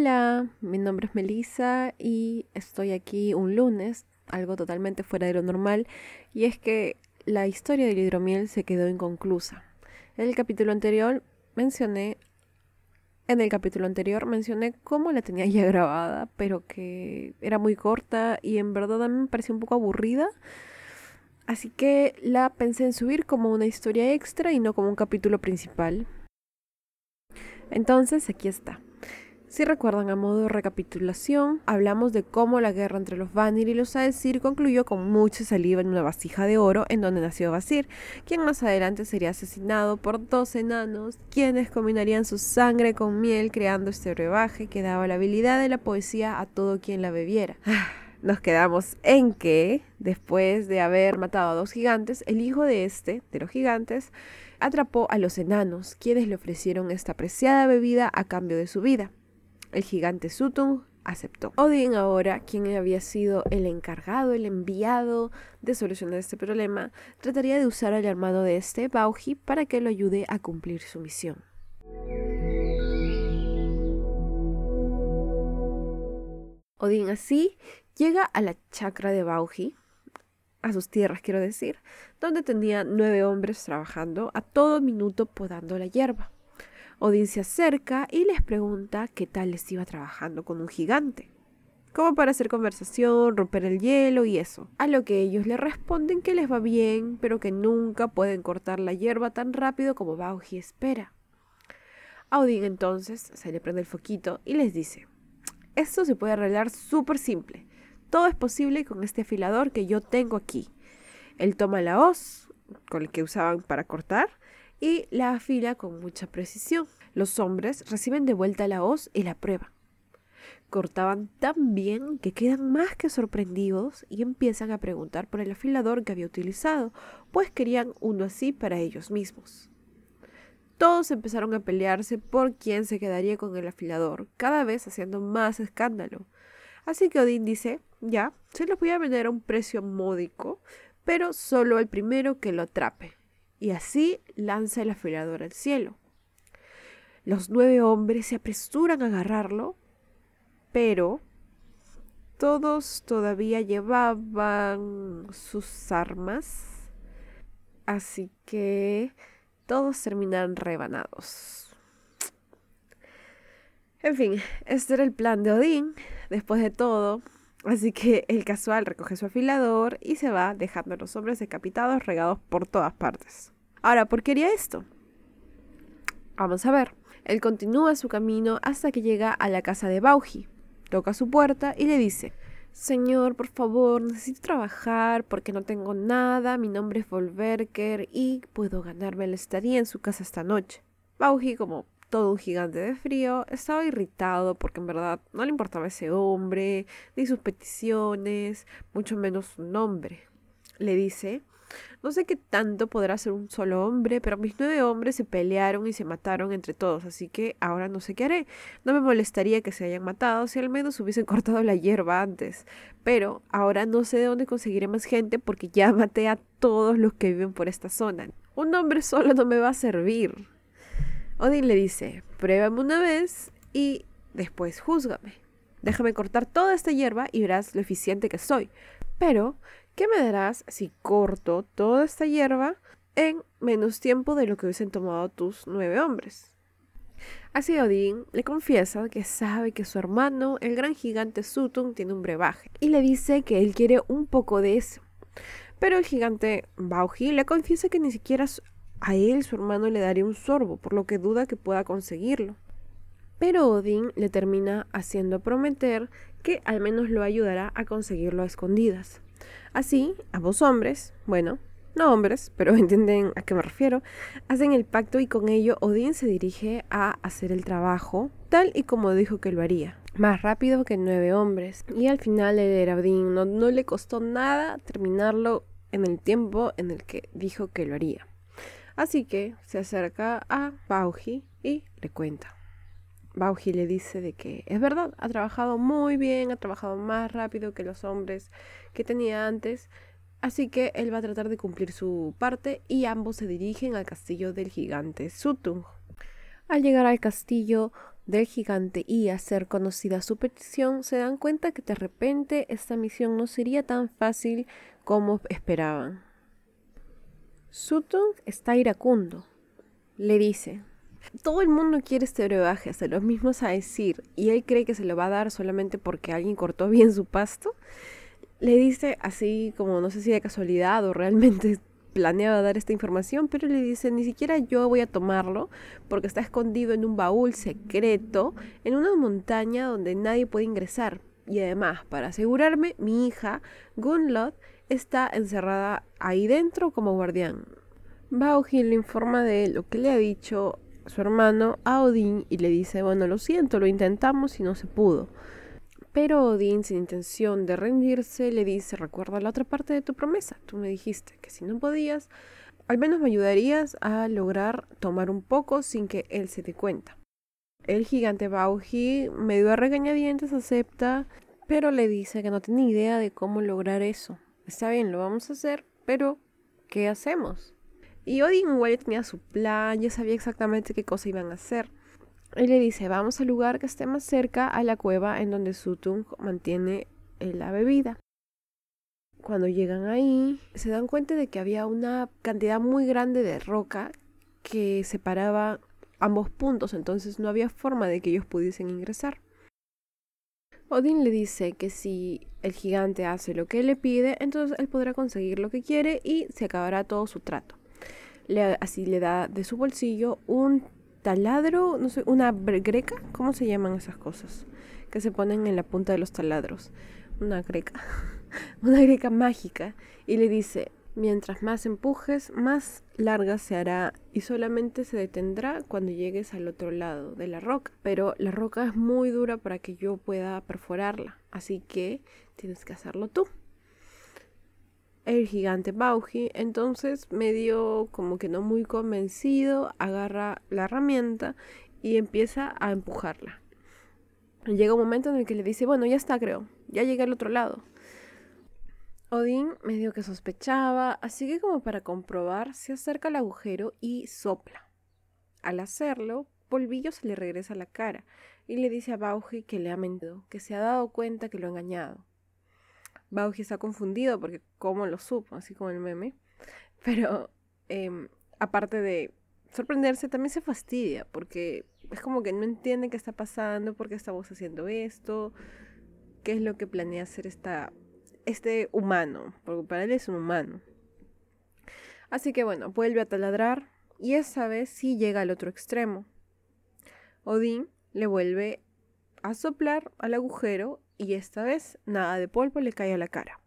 Hola, mi nombre es Melissa y estoy aquí un lunes, algo totalmente fuera de lo normal, y es que la historia del hidromiel se quedó inconclusa. En el capítulo anterior mencioné en el capítulo anterior mencioné cómo la tenía ya grabada, pero que era muy corta y en verdad a me pareció un poco aburrida. Así que la pensé en subir como una historia extra y no como un capítulo principal. Entonces, aquí está. Si recuerdan a modo de recapitulación, hablamos de cómo la guerra entre los Vanir y los Aesir concluyó con mucha saliva en una vasija de oro en donde nació Basir, quien más adelante sería asesinado por dos enanos, quienes combinarían su sangre con miel creando este brebaje que daba la habilidad de la poesía a todo quien la bebiera. Nos quedamos en que, después de haber matado a dos gigantes, el hijo de este, de los gigantes, atrapó a los enanos, quienes le ofrecieron esta preciada bebida a cambio de su vida. El gigante Suttung aceptó. Odin ahora, quien había sido el encargado, el enviado de solucionar este problema, trataría de usar al hermano de este, Bauji, para que lo ayude a cumplir su misión. Odin así llega a la chacra de Bauji, a sus tierras quiero decir, donde tenía nueve hombres trabajando a todo minuto podando la hierba. Odín se acerca y les pregunta qué tal les iba trabajando con un gigante. Como para hacer conversación, romper el hielo y eso. A lo que ellos le responden que les va bien, pero que nunca pueden cortar la hierba tan rápido como Bauji espera. A Odín entonces se le prende el foquito y les dice, esto se puede arreglar súper simple. Todo es posible con este afilador que yo tengo aquí. Él toma la hoz con el que usaban para cortar y la afila con mucha precisión. Los hombres reciben de vuelta la hoz y la prueba. Cortaban tan bien que quedan más que sorprendidos y empiezan a preguntar por el afilador que había utilizado, pues querían uno así para ellos mismos. Todos empezaron a pelearse por quién se quedaría con el afilador, cada vez haciendo más escándalo. Así que Odín dice, ya, se los voy a vender a un precio módico, pero solo el primero que lo atrape y así lanza el afilador al cielo. Los nueve hombres se apresuran a agarrarlo, pero todos todavía llevaban sus armas, así que todos terminan rebanados. En fin, este era el plan de Odín, después de todo, así que el casual recoge su afilador y se va dejando a los hombres decapitados regados por todas partes. Ahora, ¿por qué haría esto? Vamos a ver. Él continúa su camino hasta que llega a la casa de Bauji. Toca su puerta y le dice, Señor, por favor, necesito trabajar porque no tengo nada, mi nombre es Volverker y puedo ganarme la estadía en su casa esta noche. Bauji, como todo un gigante de frío, estaba irritado porque en verdad no le importaba ese hombre, ni sus peticiones, mucho menos su nombre. Le dice, no sé qué tanto podrá ser un solo hombre, pero mis nueve hombres se pelearon y se mataron entre todos, así que ahora no sé qué haré. No me molestaría que se hayan matado si al menos hubiesen cortado la hierba antes, pero ahora no sé de dónde conseguiré más gente porque ya maté a todos los que viven por esta zona. Un hombre solo no me va a servir. Odin le dice, pruébame una vez y después júzgame. Déjame cortar toda esta hierba y verás lo eficiente que soy. Pero ¿Qué me darás si corto toda esta hierba en menos tiempo de lo que hubiesen tomado tus nueve hombres? Así Odín le confiesa que sabe que su hermano, el gran gigante Sutun, tiene un brebaje y le dice que él quiere un poco de eso. Pero el gigante Bauji le confiesa que ni siquiera a él su hermano le daría un sorbo, por lo que duda que pueda conseguirlo. Pero Odín le termina haciendo prometer que al menos lo ayudará a conseguirlo a escondidas. Así, ambos hombres, bueno, no hombres, pero entienden a qué me refiero, hacen el pacto y con ello Odín se dirige a hacer el trabajo tal y como dijo que lo haría. Más rápido que nueve hombres. Y al final el no, no le costó nada terminarlo en el tiempo en el que dijo que lo haría. Así que se acerca a Bauji y le cuenta. Bauji le dice de que es verdad, ha trabajado muy bien, ha trabajado más rápido que los hombres que tenía antes, así que él va a tratar de cumplir su parte y ambos se dirigen al castillo del gigante Sutung. Al llegar al castillo, del gigante y hacer conocida su petición, se dan cuenta que de repente esta misión no sería tan fácil como esperaban. Sutton está iracundo. Le dice, todo el mundo quiere este brebaje, hasta los mismos a decir, y él cree que se lo va a dar solamente porque alguien cortó bien su pasto. Le dice así como no sé si de casualidad o realmente planeaba dar esta información, pero le dice, ni siquiera yo voy a tomarlo porque está escondido en un baúl secreto en una montaña donde nadie puede ingresar. Y además, para asegurarme, mi hija, Gunlod, está encerrada ahí dentro como guardián. Bauji le informa de lo que le ha dicho su hermano a Odín y le dice, bueno, lo siento, lo intentamos y no se pudo. Pero Odín, sin intención de rendirse, le dice, recuerda la otra parte de tu promesa. Tú me dijiste que si no podías, al menos me ayudarías a lograr tomar un poco sin que él se dé cuenta. El gigante Bauji, medio a regañadientes, acepta, pero le dice que no tiene idea de cómo lograr eso. Está bien, lo vamos a hacer, pero ¿qué hacemos? Y Odin igual tenía su plan, ya sabía exactamente qué cosa iban a hacer. Él le dice, vamos al lugar que esté más cerca a la cueva en donde Sutung mantiene eh, la bebida. Cuando llegan ahí, se dan cuenta de que había una cantidad muy grande de roca que separaba ambos puntos, entonces no había forma de que ellos pudiesen ingresar. Odin le dice que si el gigante hace lo que le pide, entonces él podrá conseguir lo que quiere y se acabará todo su trato. Le, así le da de su bolsillo un taladro, no sé, una greca, ¿cómo se llaman esas cosas? Que se ponen en la punta de los taladros. Una greca, una greca mágica. Y le dice, mientras más empujes, más larga se hará y solamente se detendrá cuando llegues al otro lado de la roca. Pero la roca es muy dura para que yo pueda perforarla, así que tienes que hacerlo tú el gigante Bauji, entonces medio como que no muy convencido, agarra la herramienta y empieza a empujarla. Llega un momento en el que le dice, bueno, ya está, creo, ya llegué al otro lado. Odín medio que sospechaba, así que como para comprobar, se acerca al agujero y sopla. Al hacerlo, Polvillo se le regresa a la cara y le dice a Bauji que le ha mentido, que se ha dado cuenta que lo ha engañado. Bauji está confundido porque cómo lo supo, así como el meme. Pero em, aparte de sorprenderse, también se fastidia porque es como que no entiende qué está pasando, por qué estamos haciendo esto, qué es lo que planea hacer este humano, porque para él es un humano. Así que bueno, vuelve a taladrar y esa vez sí llega al otro extremo. Odín le vuelve a soplar al agujero y esta vez nada de polvo le cae a la cara.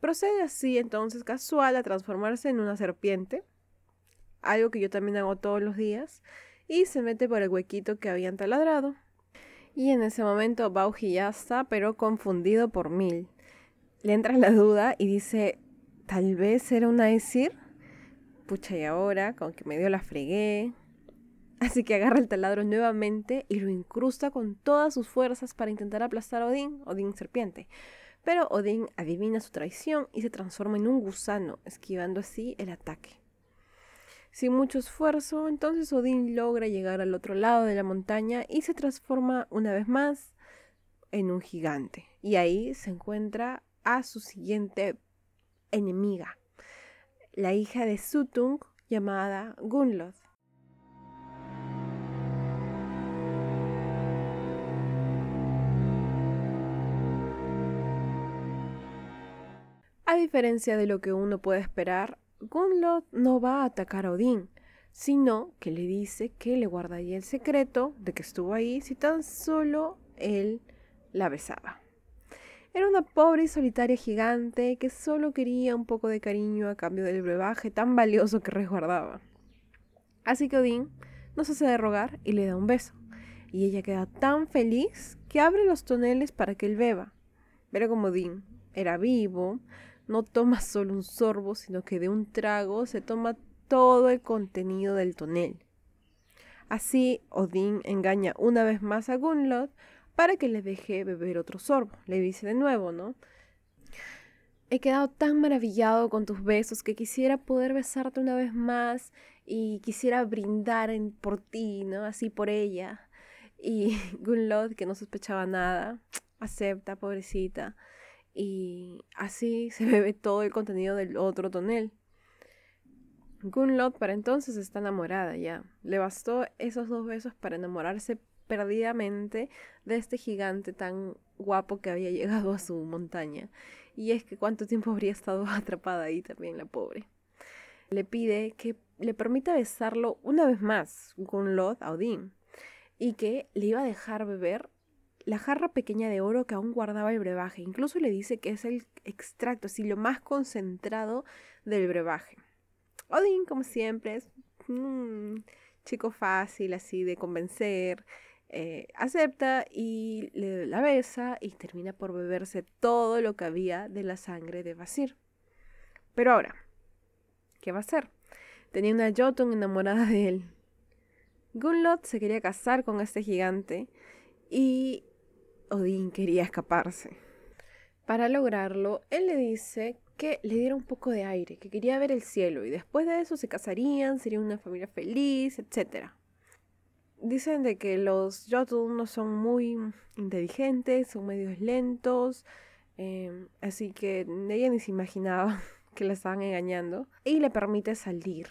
Procede así entonces casual a transformarse en una serpiente, algo que yo también hago todos los días, y se mete por el huequito que habían taladrado. Y en ese momento Bauji ya está, pero confundido por mil. Le entra la duda y dice, tal vez era una decir. Pucha, y ahora, con que medio la fregué, Así que agarra el taladro nuevamente y lo incrusta con todas sus fuerzas para intentar aplastar a Odín, Odín serpiente. Pero Odín adivina su traición y se transforma en un gusano, esquivando así el ataque. Sin mucho esfuerzo, entonces Odín logra llegar al otro lado de la montaña y se transforma una vez más en un gigante. Y ahí se encuentra a su siguiente enemiga, la hija de Sutung llamada Gunloth. A diferencia de lo que uno puede esperar, Gunlod no va a atacar a Odín, sino que le dice que le guardaría el secreto de que estuvo ahí si tan solo él la besaba. Era una pobre y solitaria gigante que solo quería un poco de cariño a cambio del brebaje tan valioso que resguardaba. Así que Odín no se hace de rogar y le da un beso. Y ella queda tan feliz que abre los toneles para que él beba. Pero como Odín era vivo, no toma solo un sorbo, sino que de un trago se toma todo el contenido del tonel. Así, Odín engaña una vez más a Gunlod para que le deje beber otro sorbo. Le dice de nuevo, ¿no? He quedado tan maravillado con tus besos que quisiera poder besarte una vez más y quisiera brindar en, por ti, ¿no? Así por ella. Y Gunlod, que no sospechaba nada, acepta, pobrecita. Y así se bebe todo el contenido del otro tonel. Gunlod para entonces está enamorada ya. Le bastó esos dos besos para enamorarse perdidamente de este gigante tan guapo que había llegado a su montaña. Y es que cuánto tiempo habría estado atrapada ahí también la pobre. Le pide que le permita besarlo una vez más con Lod a Odín y que le iba a dejar beber la jarra pequeña de oro que aún guardaba el brebaje. Incluso le dice que es el extracto, así lo más concentrado del brebaje. Odín, como siempre, es un chico fácil así de convencer. Eh, acepta y le la besa y termina por beberse todo lo que había de la sangre de Basir. Pero ahora, ¿qué va a hacer? Tenía una Jotun enamorada de él. Gunlot se quería casar con este gigante y Odín quería escaparse. Para lograrlo, él le dice que le diera un poco de aire, que quería ver el cielo y después de eso se casarían, sería una familia feliz, etcétera dicen de que los Jotun no son muy inteligentes, son medios lentos, em, así que ella ni se imaginaba que la estaban engañando y le permite salir.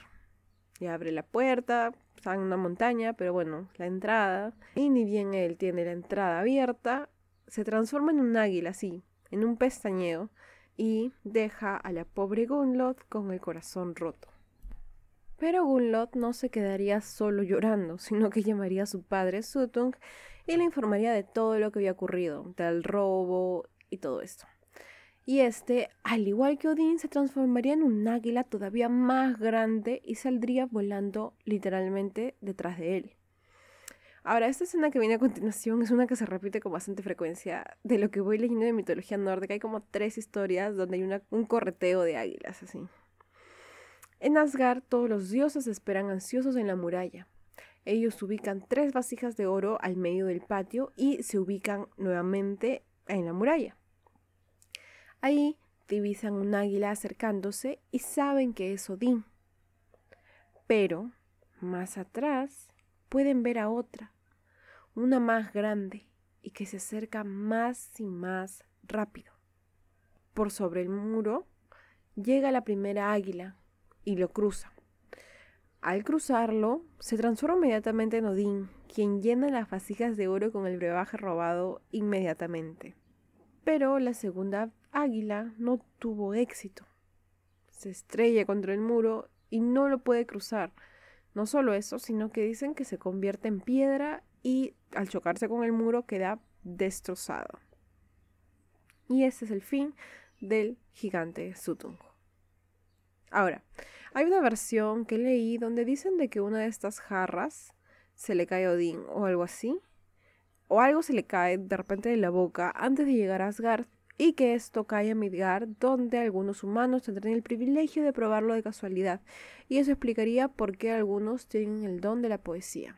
Y abre la puerta, está en una montaña, pero bueno, la entrada, y ni bien él tiene la entrada abierta, se transforma en un águila así, en un pestañeo, y deja a la pobre Gunlot con el corazón roto. Pero Gunlot no se quedaría solo llorando, sino que llamaría a su padre Sutung y le informaría de todo lo que había ocurrido, del robo y todo esto. Y este, al igual que Odín, se transformaría en un águila todavía más grande y saldría volando literalmente detrás de él. Ahora, esta escena que viene a continuación es una que se repite con bastante frecuencia. De lo que voy leyendo de mitología nórdica, hay como tres historias donde hay un correteo de águilas, así. En Asgard todos los dioses esperan ansiosos en la muralla. Ellos ubican tres vasijas de oro al medio del patio y se ubican nuevamente en la muralla. Ahí divisan un águila acercándose y saben que es Odín. Pero, más atrás, pueden ver a otra, una más grande y que se acerca más y más rápido. Por sobre el muro llega la primera águila y lo cruza. Al cruzarlo, se transforma inmediatamente en Odín, quien llena las vasijas de oro con el brebaje robado inmediatamente. Pero la segunda águila no tuvo éxito. Se estrella contra el muro y no lo puede cruzar. No solo eso, sino que dicen que se convierte en piedra y al chocarse con el muro queda destrozado. Y ese es el fin del gigante Sutung. Ahora, hay una versión que leí donde dicen de que una de estas jarras se le cae a Odín o algo así. O algo se le cae de repente de la boca antes de llegar a Asgard y que esto cae a Midgard donde algunos humanos tendrán el privilegio de probarlo de casualidad. Y eso explicaría por qué algunos tienen el don de la poesía.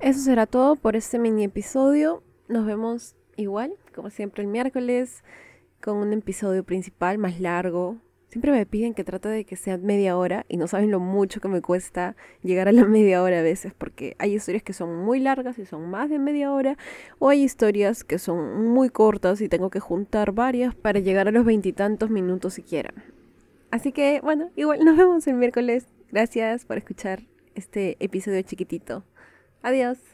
Eso será todo por este mini episodio. Nos vemos igual, como siempre el miércoles, con un episodio principal más largo. Siempre me piden que trate de que sea media hora y no saben lo mucho que me cuesta llegar a la media hora a veces porque hay historias que son muy largas y son más de media hora o hay historias que son muy cortas y tengo que juntar varias para llegar a los veintitantos minutos siquiera. Así que bueno, igual nos vemos el miércoles. Gracias por escuchar este episodio chiquitito. Adiós.